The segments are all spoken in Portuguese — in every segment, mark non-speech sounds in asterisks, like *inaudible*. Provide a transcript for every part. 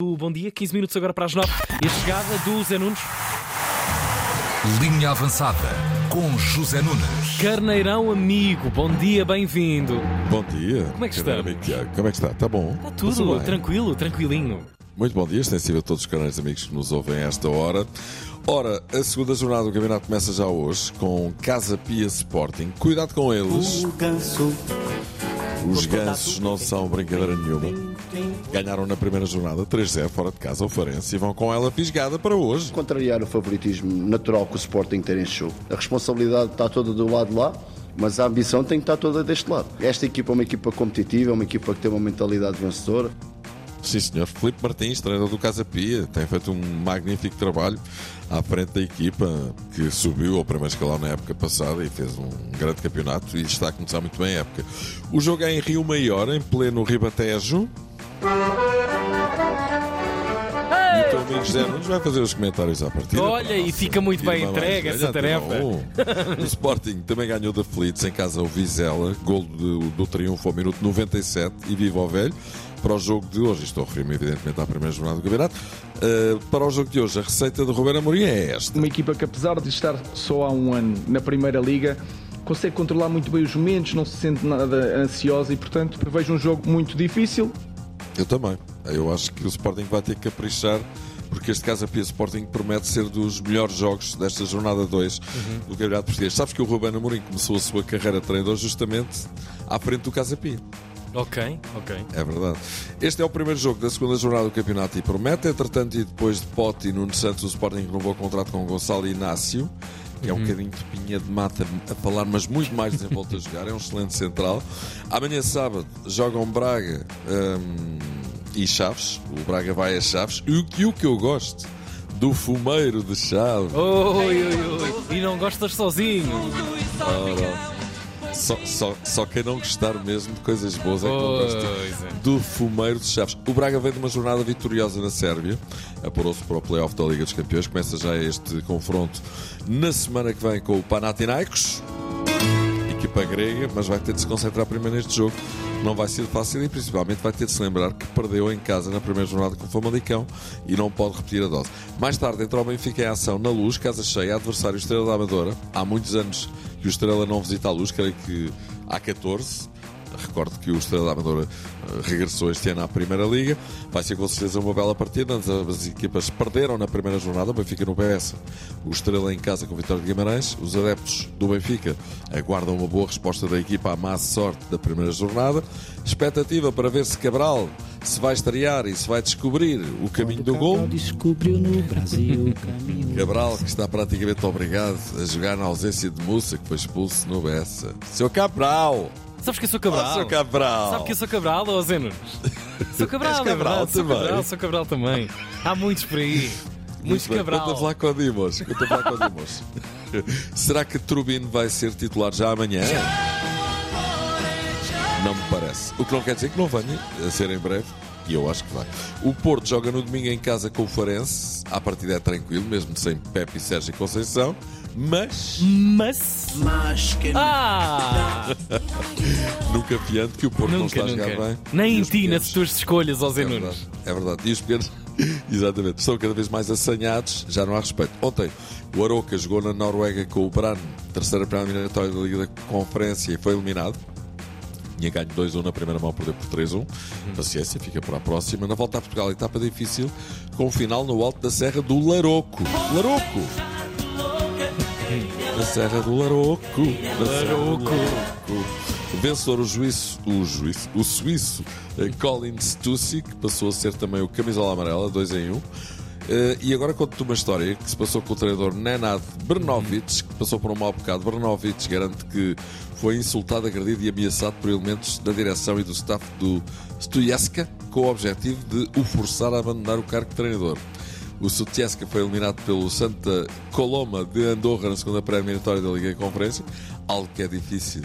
Bom Dia, 15 minutos agora para as 9 e a chegada do Zé Nunes. Linha avançada com José Nunes. Carneirão amigo, bom dia, bem-vindo. Bom dia. Como é que Tiago. Como é que está? Está bom? Está tudo bem? tranquilo, tranquilinho. Muito bom dia, extensivo a todos os canais amigos que nos ouvem a esta hora. Ora, a segunda jornada do campeonato começa já hoje com Casa Pia Sporting. Cuidado com eles. O ganso Os gansos não são brincadeira nenhuma. Ganharam na primeira jornada 3-0 fora de casa ao Farense e vão com ela fisgada para hoje. contrariar o favoritismo natural que o Sporting tem neste jogo. A responsabilidade está toda do lado de lá, mas a ambição tem que estar toda deste lado. Esta equipa é uma equipa competitiva, é uma equipa que tem uma mentalidade vencedora. Sim, senhor. Filipe Martins, treinador do Casa Pia, tem feito um magnífico trabalho à frente da equipa que subiu ao primeiro escalão na época passada e fez um grande campeonato e está a começar muito bem a época. O jogo é em Rio Maior, em pleno Ribatejo. O amigo José Nunes vai fazer os comentários à partida. Olha, e fica muito bem entregue essa tarefa. *laughs* O Sporting também ganhou da Fleets em casa ao Vizela, gol do, do triunfo ao minuto 97 e viva ao velho. Para o jogo de hoje, estou a referir-me evidentemente à primeira jornada do campeonato, uh, para o jogo de hoje a receita de Roberto Amorim é esta. Uma equipa que, apesar de estar só há um ano na Primeira Liga, consegue controlar muito bem os momentos, não se sente nada ansiosa e, portanto, prevejo um jogo muito difícil. Eu também. Eu acho que o Sporting vai ter que caprichar, porque este Casa Pia Sporting promete ser dos melhores jogos desta jornada 2 do Campeonato Português. Sabes que o Ruben Amorim começou a sua carreira de treinador justamente à frente do Casa Pia. Ok, ok. É verdade. Este é o primeiro jogo da segunda jornada do campeonato e promete, entretanto, e depois de Pote e Nuno Santos, o Sporting renovou o contrato com o Gonçalo Inácio, que é um bocadinho de pinha de mata a falar, mas muito mais desenvolto a jogar. É um excelente central. Amanhã, sábado, jogam Braga hum, e Chaves. O Braga vai a Chaves. E o que, o que eu gosto do fumeiro de Chaves. Oi, oi, oi. E não gostas sozinho. Só, só, só quem não gostar mesmo de coisas boas é que não gosta é. do fumeiro de Chaves. O Braga vem de uma jornada vitoriosa na Sérvia, apurou-se para o playoff da Liga dos Campeões. Começa já este confronto na semana que vem com o Panathinaikos, equipa grega, mas vai ter de se concentrar primeiro neste jogo. Não vai ser fácil e principalmente vai ter de se lembrar que perdeu em casa na primeira jornada com o Famalicão e não pode repetir a dose. Mais tarde entra o Benfica em ação na luz, casa cheia, adversário Estrela da Amadora. Há muitos anos que o Estrela não visita a luz, creio que há 14. Recordo que o Estrela da Amadora eh, regressou este ano à Primeira Liga. Vai ser com certeza uma bela partida. As equipas perderam na primeira jornada. O Benfica no PS, o Estrela em casa com a vitória de Guimarães. Os adeptos do Benfica aguardam uma boa resposta da equipa à má sorte da primeira jornada. Expectativa para ver se Cabral se vai estrear e se vai descobrir o caminho do gol. descobriu no Brasil o caminho. Cabral, que está praticamente obrigado a jogar na ausência de Mussa, que foi expulso no Bessa. Seu Cabral! Sabes que eu sou Oh, Cabral? seu Cabral! Sabe que eu sou Cabral, ou Zé Nunes? *laughs* Sou Cabral, é Cabral verdade. Sou também. Cabral, sou Cabral também. Há muitos por aí. Muitos Muito bem, Cabral. Conta lá com o Dimos. Conta lá com o Dimos. *laughs* Será que Trubino vai ser titular já amanhã? Não me parece. O que não quer dizer que não venha a ser em breve. E eu acho que vai. O Porto joga no domingo em casa com o Farense. A partida é tranquilo, mesmo sem Pepe e Sérgio Conceição. Mas Mas. Mas que Ah! *laughs* nunca fiando que o Porto não nunca, está a jogar bem. Nem em ti, nas tuas escolhas, Zé É Nunes. verdade, é verdade. E os pequenos, *laughs* exatamente, estão cada vez mais assanhados, já não há respeito. Ontem, o Aroca jogou na Noruega com o Brann, terceira pré-eliminatória da Liga da Conferência, e foi eliminado. Tinha ganho 2-1 na primeira mão, perdeu por 3-1. Paciência, fica para a próxima. Na volta a Portugal, etapa difícil, com o final no alto da Serra do Laroco. Laroco! Na Serra do Laroco. Na do Laroco. Vencedor, o juízo, o juízo, o suíço eh, Colin Stussy, que passou a ser também o camisola amarela, 2 em 1. Um. Eh, e agora conto-te uma história que se passou com o treinador Nenad Brnovic, que passou por um mau bocado. Brnovic garante que foi insultado, agredido e ameaçado por elementos da direção e do staff do Stujeska, com o objetivo de o forçar a abandonar o cargo de treinador. O Sutjeska foi eliminado pelo Santa Coloma de Andorra na segunda pré-eliminatória da Liga de Conferência, algo que é difícil,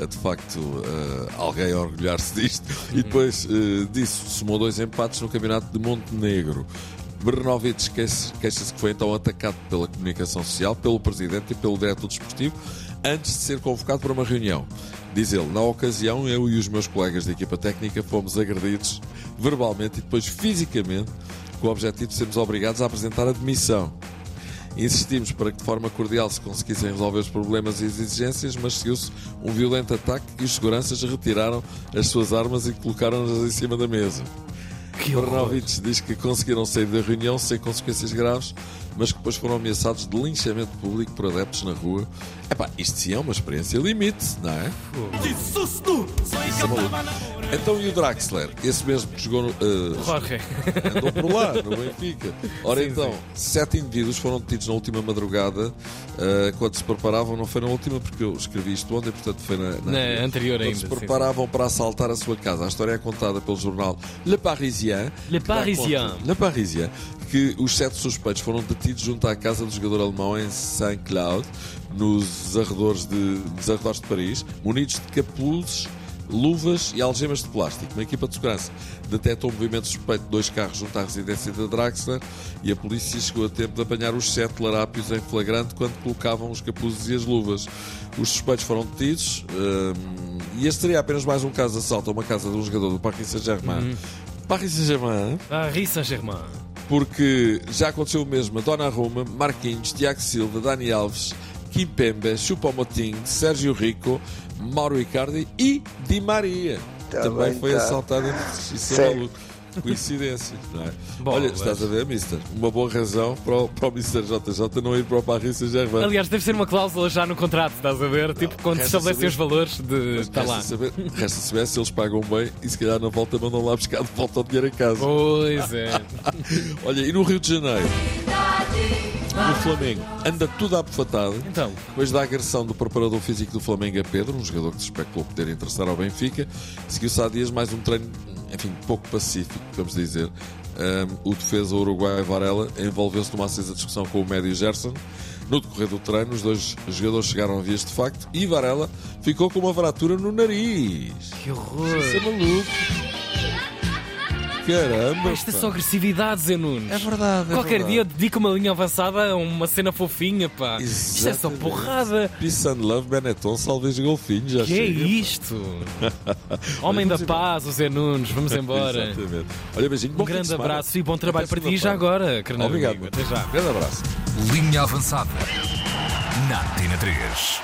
eh, de facto, eh, alguém orgulhar-se disto. E depois eh, disso, somou dois empates no Campeonato de Montenegro. Bernovic queixa- queixa-se que foi então atacado pela comunicação social, pelo presidente e pelo diretor desportivo. antes de ser convocado para uma reunião. Diz ele, na ocasião, eu e os meus colegas da equipa técnica fomos agredidos verbalmente e depois fisicamente, com o objetivo de sermos obrigados a apresentar a demissão. Insistimos para que de forma cordial se conseguissem resolver os problemas e as exigências, mas seguiu-se um violento ataque e os seguranças retiraram as suas armas e colocaram-nas em cima da mesa. Que diz que conseguiram sair da reunião sem consequências graves, mas que depois foram ameaçados de linchamento público por adeptos na rua. Epá, isto sim é uma experiência limite, não é? Isso é maluco. Então e o Draxler? Esse mesmo que jogou no, eh, Jorge. andou por lá, no Benfica. Ora Sim, então, sete indivíduos foram detidos na última madrugada eh, quando se preparavam, não foi na última porque eu escrevi isto ontem, portanto foi na, Na anterior quando ainda, se sim, preparavam para assaltar a sua casa. A história é contada pelo jornal Le Parisien. Le Parisien. conta- Le Parisien. Que os sete suspeitos foram detidos junto à casa do jogador alemão em Saint-Cloud, nos arredores de, nos arredores de Paris, munidos de capuzes luvas e algemas de plástico. Uma equipa de segurança detectou o movimento suspeito de dois carros junto à residência da Draxler e a polícia chegou a tempo de apanhar os sete larápios em flagrante quando colocavam os capuzes e as luvas. Os suspeitos foram detidos hum, e este seria apenas mais um caso de assalto a uma casa de um jogador do Paris Saint-Germain. Paris Saint-Germain, Paris Saint-Germain. porque já aconteceu o mesmo a Donnarumma, Marquinhos, Tiago Silva, Dani Alves, Kim Pembe, Choupo-Moting, Sérgio Rico, Mauro Icardi e Di Maria. Também bem, foi tá. assaltado. em- Isso é maluco. Coincidência, não é? Bom, Olha, mas- estás a ver, Mister? Uma boa razão para o, para o Mister JJ não ir para o Paris Saint-Germain. Aliás, deve ser uma cláusula já no contrato, estás a ver? Tipo, quando se estabelecem saber- os valores de. Mas Está resta, lá. saber, resta saber se eles pagam bem e se calhar na volta mandam lá buscar de volta o dinheiro a casa. Pois é. *laughs* Olha, e no Rio de Janeiro? No Flamengo anda tudo apofatado. Então, Depois da agressão do preparador físico do Flamengo a Pedro, um jogador que se especulou poder interessar ao Benfica, seguiu-se há dias mais um treino, enfim, pouco pacífico, vamos dizer. Um, o defesa uruguai Varela envolveu-se numa acesa discussão com o médio Gerson. No decorrer do treino, os dois jogadores chegaram a vias de facto e Varela ficou com uma fratura no nariz. que horror. Isso é maluco. Caramba! Esta é só agressividade, Zé Nunes. É verdade. é Qualquer verdade. dia dedica uma linha avançada a uma cena fofinha, pá. Isto é só Exatamente. porrada. Peace and love, Benetton, salves golfinhos. Já Que é chega, pá. isto? *laughs* Homem da paz, o Zé Nunes. Vamos embora. Exatamente. Olha, beijinho. Um grande abraço e bom trabalho Até para ti já agora, carnal Obrigado. amigo. Até já. Grande abraço. Linha avançada. Na Tina 3.